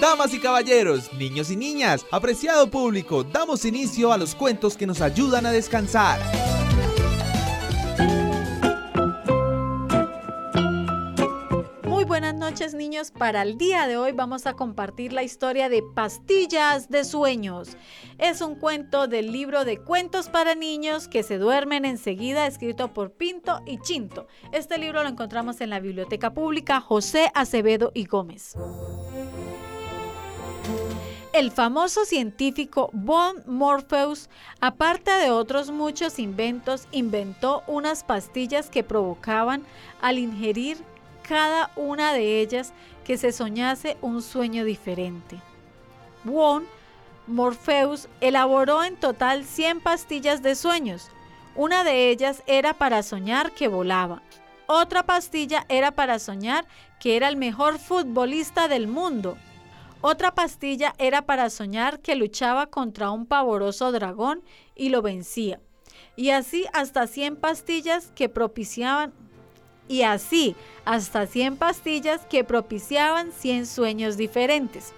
Damas y caballeros, niños y niñas, apreciado público, damos inicio a los cuentos que nos ayudan a descansar. Muy buenas noches niños, para el día de hoy vamos a compartir la historia de Pastillas de Sueños. Es un cuento del libro de cuentos para niños que se duermen enseguida, escrito por Pinto y Chinto. Este libro lo encontramos en la Biblioteca Pública José Acevedo y Gómez. El famoso científico Von Morpheus, aparte de otros muchos inventos, inventó unas pastillas que provocaban al ingerir cada una de ellas que se soñase un sueño diferente. Von Morpheus elaboró en total 100 pastillas de sueños. Una de ellas era para soñar que volaba. Otra pastilla era para soñar que era el mejor futbolista del mundo. Otra pastilla era para soñar que luchaba contra un pavoroso dragón y lo vencía. Y así hasta 100 pastillas que propiciaban y así hasta 100 pastillas que propiciaban 100 sueños diferentes.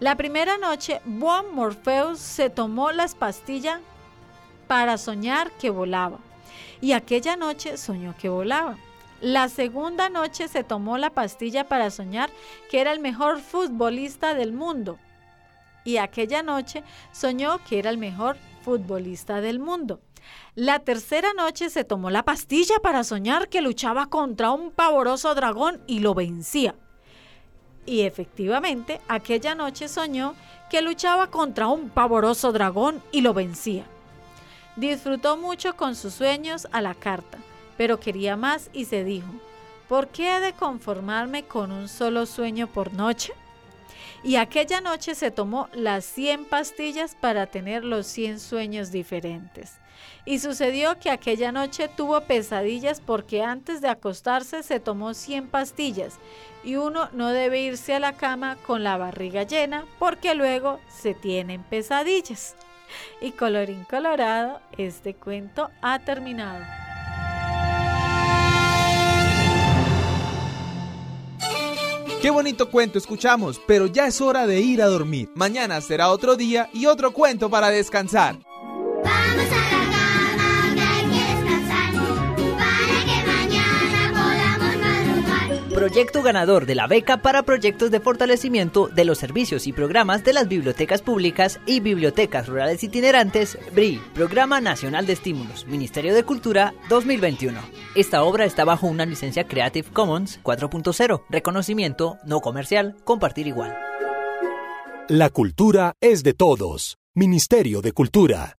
La primera noche, Bon Morpheus se tomó las pastillas para soñar que volaba. Y aquella noche soñó que volaba. La segunda noche se tomó la pastilla para soñar que era el mejor futbolista del mundo. Y aquella noche soñó que era el mejor futbolista del mundo. La tercera noche se tomó la pastilla para soñar que luchaba contra un pavoroso dragón y lo vencía. Y efectivamente, aquella noche soñó que luchaba contra un pavoroso dragón y lo vencía. Disfrutó mucho con sus sueños a la carta pero quería más y se dijo, ¿por qué he de conformarme con un solo sueño por noche? Y aquella noche se tomó las 100 pastillas para tener los 100 sueños diferentes. Y sucedió que aquella noche tuvo pesadillas porque antes de acostarse se tomó 100 pastillas y uno no debe irse a la cama con la barriga llena porque luego se tienen pesadillas. Y colorín colorado, este cuento ha terminado. Qué bonito cuento escuchamos, pero ya es hora de ir a dormir. Mañana será otro día y otro cuento para descansar. Vamos a Proyecto ganador de la beca para proyectos de fortalecimiento de los servicios y programas de las bibliotecas públicas y bibliotecas rurales itinerantes, BRI, Programa Nacional de Estímulos, Ministerio de Cultura 2021. Esta obra está bajo una licencia Creative Commons 4.0, reconocimiento no comercial, compartir igual. La cultura es de todos. Ministerio de Cultura.